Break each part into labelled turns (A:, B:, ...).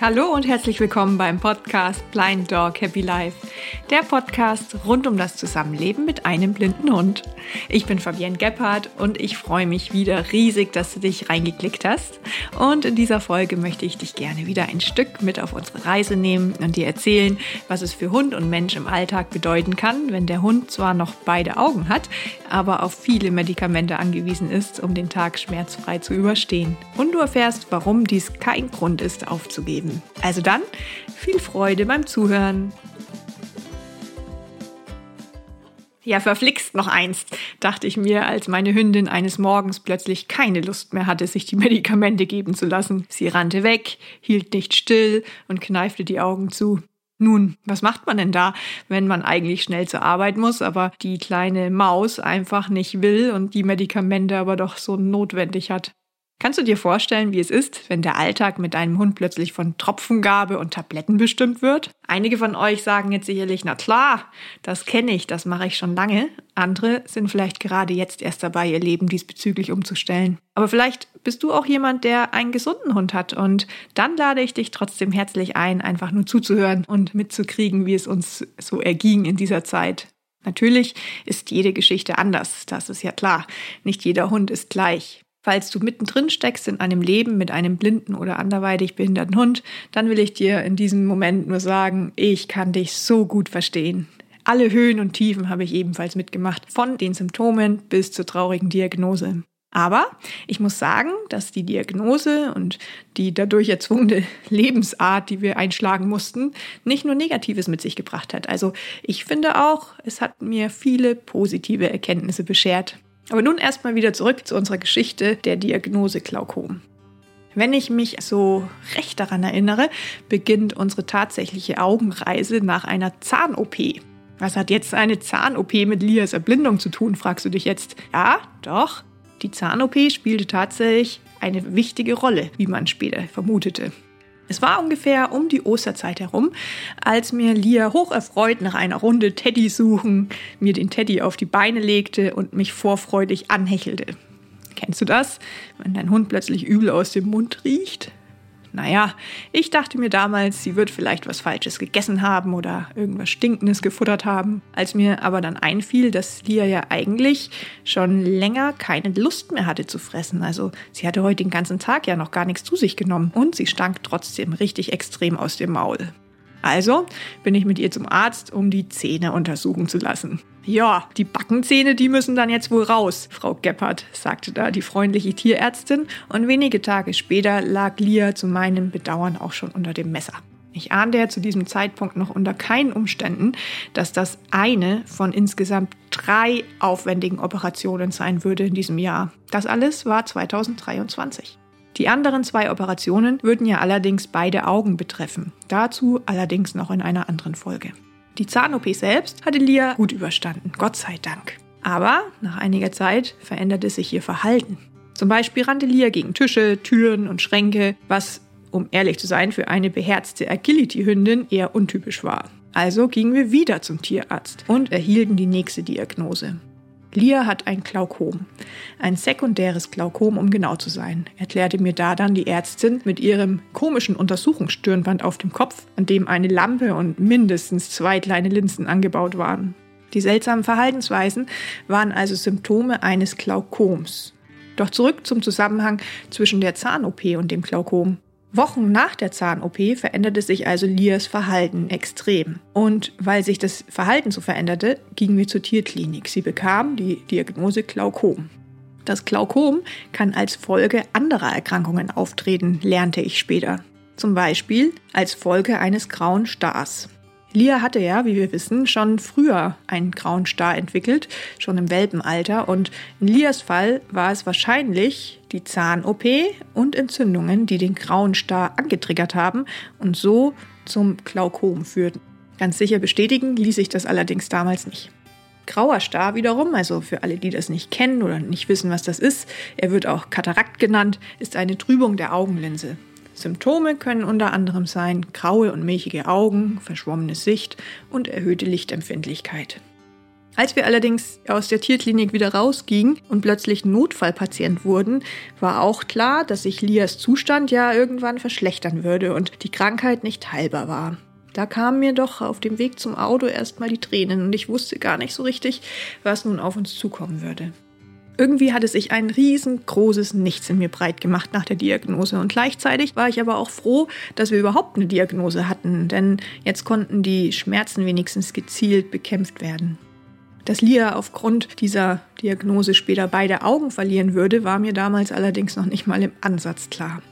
A: Hallo und herzlich willkommen beim Podcast Blind Dog Happy Life. Der Podcast rund um das Zusammenleben mit einem blinden Hund. Ich bin Fabienne Gebhardt und ich freue mich wieder riesig, dass du dich reingeklickt hast. Und in dieser Folge möchte ich dich gerne wieder ein Stück mit auf unsere Reise nehmen und dir erzählen, was es für Hund und Mensch im Alltag bedeuten kann, wenn der Hund zwar noch beide Augen hat, aber auf viele Medikamente angewiesen ist, um den Tag schmerzfrei zu überstehen. Und du erfährst, warum dies kein Grund ist, aufzugeben geben. Also dann viel Freude beim Zuhören. Ja, verflixt noch eins, dachte ich mir, als meine Hündin eines Morgens plötzlich keine Lust mehr hatte, sich die Medikamente geben zu lassen. Sie rannte weg, hielt nicht still und kneifte die Augen zu. Nun, was macht man denn da, wenn man eigentlich schnell zur Arbeit muss, aber die kleine Maus einfach nicht will und die Medikamente aber doch so notwendig hat? Kannst du dir vorstellen, wie es ist, wenn der Alltag mit deinem Hund plötzlich von Tropfengabe und Tabletten bestimmt wird? Einige von euch sagen jetzt sicherlich, na klar, das kenne ich, das mache ich schon lange. Andere sind vielleicht gerade jetzt erst dabei, ihr Leben diesbezüglich umzustellen. Aber vielleicht bist du auch jemand, der einen gesunden Hund hat und dann lade ich dich trotzdem herzlich ein, einfach nur zuzuhören und mitzukriegen, wie es uns so erging in dieser Zeit. Natürlich ist jede Geschichte anders, das ist ja klar. Nicht jeder Hund ist gleich. Falls du mittendrin steckst in einem Leben mit einem blinden oder anderweitig behinderten Hund, dann will ich dir in diesem Moment nur sagen, ich kann dich so gut verstehen. Alle Höhen und Tiefen habe ich ebenfalls mitgemacht, von den Symptomen bis zur traurigen Diagnose. Aber ich muss sagen, dass die Diagnose und die dadurch erzwungene Lebensart, die wir einschlagen mussten, nicht nur Negatives mit sich gebracht hat. Also ich finde auch, es hat mir viele positive Erkenntnisse beschert. Aber nun erstmal wieder zurück zu unserer Geschichte der Diagnose Glaukom. Wenn ich mich so recht daran erinnere, beginnt unsere tatsächliche Augenreise nach einer Zahn-OP. Was hat jetzt eine Zahn-OP mit Lias Erblindung zu tun, fragst du dich jetzt. Ja, doch. Die Zahn-OP spielte tatsächlich eine wichtige Rolle, wie man später vermutete. Es war ungefähr um die Osterzeit herum, als mir Lia hocherfreut nach einer Runde Teddy suchen, mir den Teddy auf die Beine legte und mich vorfreudig anhechelte. Kennst du das, wenn dein Hund plötzlich übel aus dem Mund riecht? Naja, ich dachte mir damals, sie wird vielleicht was Falsches gegessen haben oder irgendwas Stinkendes gefuttert haben. Als mir aber dann einfiel, dass Lia ja eigentlich schon länger keine Lust mehr hatte zu fressen. Also sie hatte heute den ganzen Tag ja noch gar nichts zu sich genommen und sie stank trotzdem richtig extrem aus dem Maul. Also bin ich mit ihr zum Arzt, um die Zähne untersuchen zu lassen. Ja, die Backenzähne, die müssen dann jetzt wohl raus, Frau Gebhardt, sagte da die freundliche Tierärztin, und wenige Tage später lag Lia zu meinem Bedauern auch schon unter dem Messer. Ich ahnte ja zu diesem Zeitpunkt noch unter keinen Umständen, dass das eine von insgesamt drei aufwendigen Operationen sein würde in diesem Jahr. Das alles war 2023. Die anderen zwei Operationen würden ja allerdings beide Augen betreffen. Dazu allerdings noch in einer anderen Folge. Die Zahn-OP selbst hatte Lia gut überstanden, Gott sei Dank. Aber nach einiger Zeit veränderte sich ihr Verhalten. Zum Beispiel rannte Lia gegen Tische, Türen und Schränke, was, um ehrlich zu sein, für eine beherzte Agility-Hündin eher untypisch war. Also gingen wir wieder zum Tierarzt und erhielten die nächste Diagnose. Lia hat ein Glaukom. Ein sekundäres Glaukom, um genau zu sein, erklärte mir da dann die Ärztin mit ihrem komischen Untersuchungsstirnband auf dem Kopf, an dem eine Lampe und mindestens zwei kleine Linsen angebaut waren. Die seltsamen Verhaltensweisen waren also Symptome eines Glaukoms. Doch zurück zum Zusammenhang zwischen der Zahn-OP und dem Glaukom. Wochen nach der Zahn-OP veränderte sich also Lias Verhalten extrem. Und weil sich das Verhalten so veränderte, gingen wir zur Tierklinik. Sie bekam die Diagnose Glaukom. Das Glaukom kann als Folge anderer Erkrankungen auftreten, lernte ich später. Zum Beispiel als Folge eines grauen Stars. Lia hatte ja, wie wir wissen, schon früher einen grauen Star entwickelt, schon im Welpenalter. Und in Lias Fall war es wahrscheinlich die Zahn-OP und Entzündungen, die den grauen Star angetriggert haben und so zum Glaukom führten. Ganz sicher bestätigen ließ ich das allerdings damals nicht. Grauer Star wiederum, also für alle, die das nicht kennen oder nicht wissen, was das ist, er wird auch Katarakt genannt, ist eine Trübung der Augenlinse. Symptome können unter anderem sein graue und milchige Augen, verschwommene Sicht und erhöhte Lichtempfindlichkeit. Als wir allerdings aus der Tierklinik wieder rausgingen und plötzlich Notfallpatient wurden, war auch klar, dass sich Lias Zustand ja irgendwann verschlechtern würde und die Krankheit nicht heilbar war. Da kamen mir doch auf dem Weg zum Auto erstmal die Tränen und ich wusste gar nicht so richtig, was nun auf uns zukommen würde. Irgendwie hatte sich ein riesengroßes Nichts in mir breit gemacht nach der Diagnose und gleichzeitig war ich aber auch froh, dass wir überhaupt eine Diagnose hatten, denn jetzt konnten die Schmerzen wenigstens gezielt bekämpft werden. Dass Lia aufgrund dieser Diagnose später beide Augen verlieren würde, war mir damals allerdings noch nicht mal im Ansatz klar.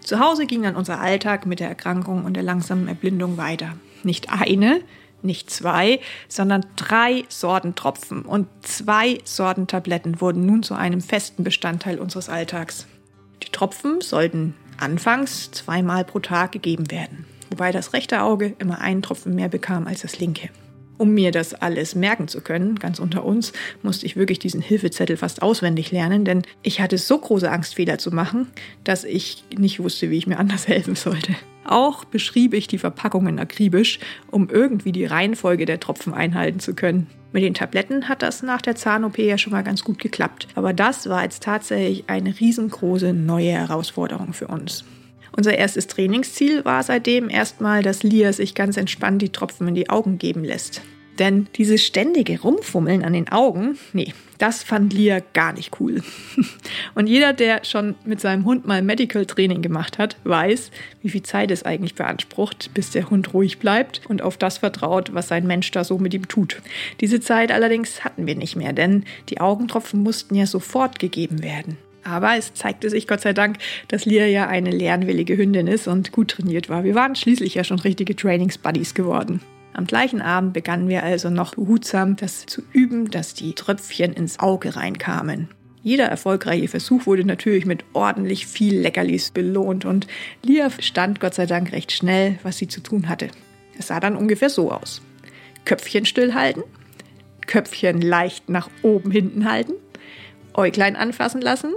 A: Zu Hause ging dann unser Alltag mit der Erkrankung und der langsamen Erblindung weiter. Nicht eine, nicht zwei, sondern drei Sorten Tropfen und zwei Sorten Tabletten wurden nun zu einem festen Bestandteil unseres Alltags. Die Tropfen sollten anfangs zweimal pro Tag gegeben werden, wobei das rechte Auge immer einen Tropfen mehr bekam als das linke. Um mir das alles merken zu können, ganz unter uns, musste ich wirklich diesen Hilfezettel fast auswendig lernen, denn ich hatte so große Angst, Fehler zu machen, dass ich nicht wusste, wie ich mir anders helfen sollte. Auch beschrieb ich die Verpackungen akribisch, um irgendwie die Reihenfolge der Tropfen einhalten zu können. Mit den Tabletten hat das nach der Zahn-OP ja schon mal ganz gut geklappt. Aber das war jetzt tatsächlich eine riesengroße neue Herausforderung für uns. Unser erstes Trainingsziel war seitdem erstmal, dass Lia sich ganz entspannt die Tropfen in die Augen geben lässt. Denn dieses ständige Rumfummeln an den Augen, nee, das fand Lia gar nicht cool. Und jeder, der schon mit seinem Hund mal Medical Training gemacht hat, weiß, wie viel Zeit es eigentlich beansprucht, bis der Hund ruhig bleibt und auf das vertraut, was sein Mensch da so mit ihm tut. Diese Zeit allerdings hatten wir nicht mehr, denn die Augentropfen mussten ja sofort gegeben werden. Aber es zeigte sich Gott sei Dank, dass Lia ja eine lernwillige Hündin ist und gut trainiert war. Wir waren schließlich ja schon richtige Trainingsbuddies geworden. Am gleichen Abend begannen wir also noch behutsam das zu üben, dass die Tröpfchen ins Auge reinkamen. Jeder erfolgreiche Versuch wurde natürlich mit ordentlich viel Leckerlis belohnt und Lia stand Gott sei Dank recht schnell, was sie zu tun hatte. Es sah dann ungefähr so aus. Köpfchen stillhalten, Köpfchen leicht nach oben hinten halten, Äuglein anfassen lassen,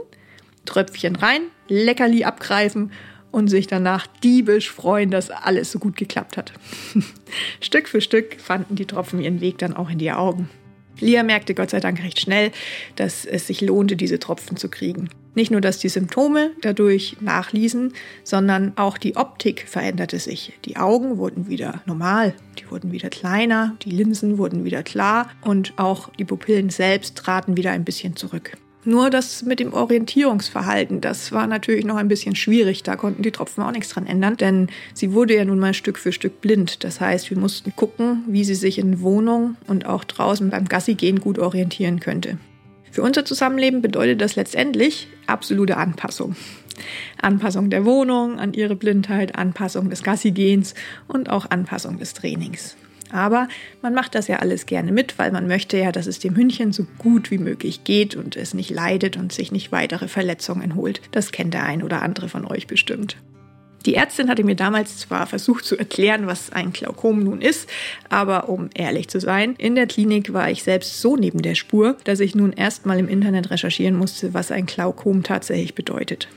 A: Tröpfchen rein, Leckerli abgreifen und sich danach diebisch freuen, dass alles so gut geklappt hat. Stück für Stück fanden die Tropfen ihren Weg dann auch in die Augen. Lia merkte Gott sei Dank recht schnell, dass es sich lohnte, diese Tropfen zu kriegen. Nicht nur, dass die Symptome dadurch nachließen, sondern auch die Optik veränderte sich. Die Augen wurden wieder normal, die wurden wieder kleiner, die Linsen wurden wieder klar und auch die Pupillen selbst traten wieder ein bisschen zurück. Nur das mit dem Orientierungsverhalten, das war natürlich noch ein bisschen schwierig. Da konnten die Tropfen auch nichts dran ändern, denn sie wurde ja nun mal Stück für Stück blind. Das heißt, wir mussten gucken, wie sie sich in Wohnung und auch draußen beim Gassi gehen gut orientieren könnte. Für unser Zusammenleben bedeutet das letztendlich absolute Anpassung. Anpassung der Wohnung an ihre Blindheit, Anpassung des Gassigehens und auch Anpassung des Trainings. Aber man macht das ja alles gerne mit, weil man möchte ja, dass es dem Hündchen so gut wie möglich geht und es nicht leidet und sich nicht weitere Verletzungen holt. Das kennt der ein oder andere von euch bestimmt. Die Ärztin hatte mir damals zwar versucht zu erklären, was ein Glaukom nun ist, aber um ehrlich zu sein, in der Klinik war ich selbst so neben der Spur, dass ich nun erstmal im Internet recherchieren musste, was ein Glaukom tatsächlich bedeutet.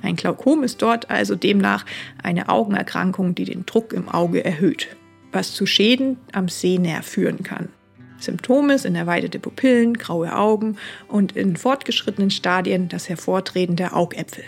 A: Ein Glaukom ist dort also demnach eine Augenerkrankung, die den Druck im Auge erhöht was zu Schäden am Sehnerv führen kann. Symptome sind erweiterte Pupillen, graue Augen und in fortgeschrittenen Stadien das Hervortreten der Augäpfel.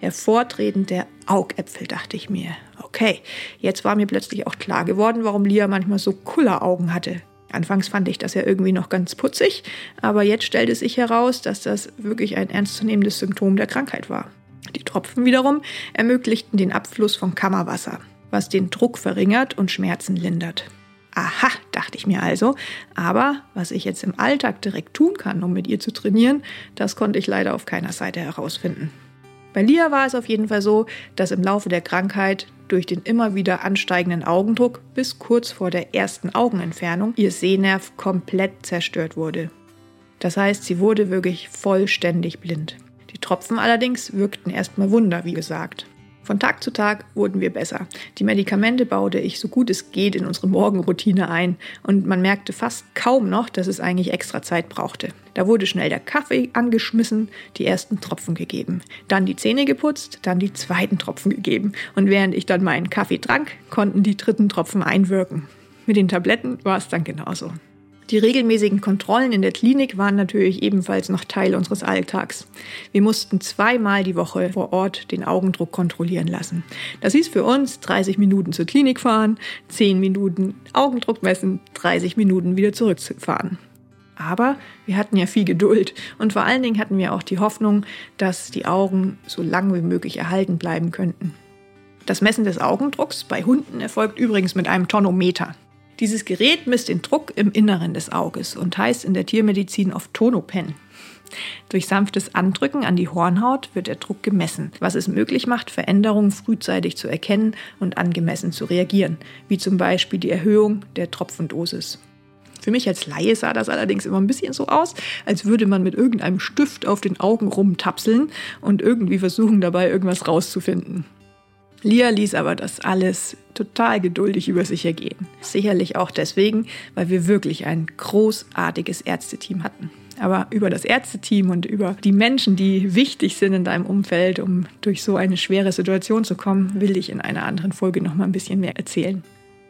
A: Hervortreten der Augäpfel, dachte ich mir. Okay, jetzt war mir plötzlich auch klar geworden, warum Lia manchmal so Kulleraugen hatte. Anfangs fand ich das ja irgendwie noch ganz putzig, aber jetzt stellte sich heraus, dass das wirklich ein ernstzunehmendes Symptom der Krankheit war. Die Tropfen wiederum ermöglichten den Abfluss von Kammerwasser was den Druck verringert und Schmerzen lindert. Aha, dachte ich mir also, aber was ich jetzt im Alltag direkt tun kann, um mit ihr zu trainieren, das konnte ich leider auf keiner Seite herausfinden. Bei Lia war es auf jeden Fall so, dass im Laufe der Krankheit durch den immer wieder ansteigenden Augendruck bis kurz vor der ersten Augenentfernung ihr Sehnerv komplett zerstört wurde. Das heißt, sie wurde wirklich vollständig blind. Die Tropfen allerdings wirkten erstmal Wunder, wie gesagt. Von Tag zu Tag wurden wir besser. Die Medikamente baute ich so gut es geht in unsere Morgenroutine ein und man merkte fast kaum noch, dass es eigentlich extra Zeit brauchte. Da wurde schnell der Kaffee angeschmissen, die ersten Tropfen gegeben, dann die Zähne geputzt, dann die zweiten Tropfen gegeben und während ich dann meinen Kaffee trank, konnten die dritten Tropfen einwirken. Mit den Tabletten war es dann genauso. Die regelmäßigen Kontrollen in der Klinik waren natürlich ebenfalls noch Teil unseres Alltags. Wir mussten zweimal die Woche vor Ort den Augendruck kontrollieren lassen. Das hieß für uns 30 Minuten zur Klinik fahren, 10 Minuten Augendruck messen, 30 Minuten wieder zurückfahren. Aber wir hatten ja viel Geduld und vor allen Dingen hatten wir auch die Hoffnung, dass die Augen so lang wie möglich erhalten bleiben könnten. Das Messen des Augendrucks bei Hunden erfolgt übrigens mit einem Tonometer. Dieses Gerät misst den Druck im Inneren des Auges und heißt in der Tiermedizin oft Tonopen. Durch sanftes Andrücken an die Hornhaut wird der Druck gemessen, was es möglich macht, Veränderungen frühzeitig zu erkennen und angemessen zu reagieren, wie zum Beispiel die Erhöhung der Tropfendosis. Für mich als Laie sah das allerdings immer ein bisschen so aus, als würde man mit irgendeinem Stift auf den Augen rumtapseln und irgendwie versuchen dabei irgendwas rauszufinden. Lia ließ aber das alles total geduldig über sich ergehen. Sicherlich auch deswegen, weil wir wirklich ein großartiges Ärzteteam hatten. Aber über das Ärzteteam und über die Menschen, die wichtig sind in deinem Umfeld, um durch so eine schwere Situation zu kommen, will ich in einer anderen Folge noch mal ein bisschen mehr erzählen.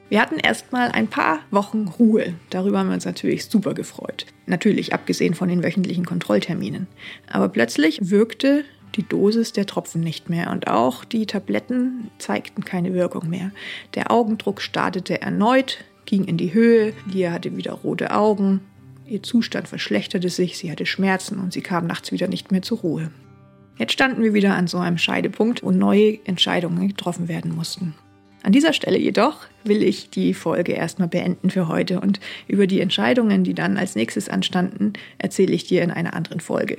A: Wir hatten erstmal ein paar Wochen Ruhe. Darüber haben wir uns natürlich super gefreut. Natürlich abgesehen von den wöchentlichen Kontrollterminen. Aber plötzlich wirkte die Dosis der Tropfen nicht mehr und auch die Tabletten zeigten keine Wirkung mehr. Der Augendruck startete erneut, ging in die Höhe, Lia hatte wieder rote Augen, ihr Zustand verschlechterte sich, sie hatte Schmerzen und sie kam nachts wieder nicht mehr zur Ruhe. Jetzt standen wir wieder an so einem Scheidepunkt, wo neue Entscheidungen getroffen werden mussten. An dieser Stelle jedoch will ich die Folge erstmal beenden für heute und über die Entscheidungen, die dann als nächstes anstanden, erzähle ich dir in einer anderen Folge.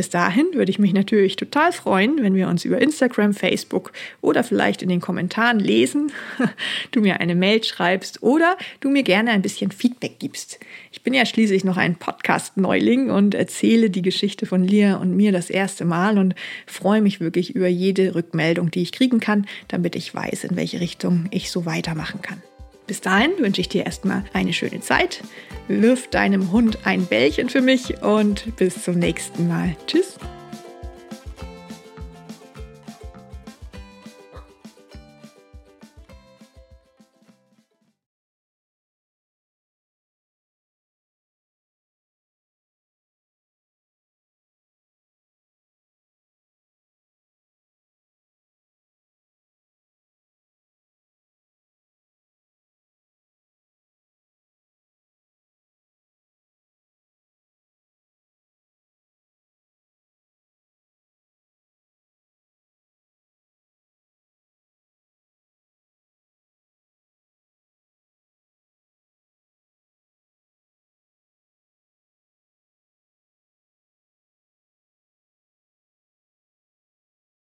A: Bis dahin würde ich mich natürlich total freuen, wenn wir uns über Instagram, Facebook oder vielleicht in den Kommentaren lesen, du mir eine Mail schreibst oder du mir gerne ein bisschen Feedback gibst. Ich bin ja schließlich noch ein Podcast-Neuling und erzähle die Geschichte von Lia und mir das erste Mal und freue mich wirklich über jede Rückmeldung, die ich kriegen kann, damit ich weiß, in welche Richtung ich so weitermachen kann. Bis dahin wünsche ich dir erstmal eine schöne Zeit. Wirf deinem Hund ein Bällchen für mich und bis zum nächsten Mal. Tschüss.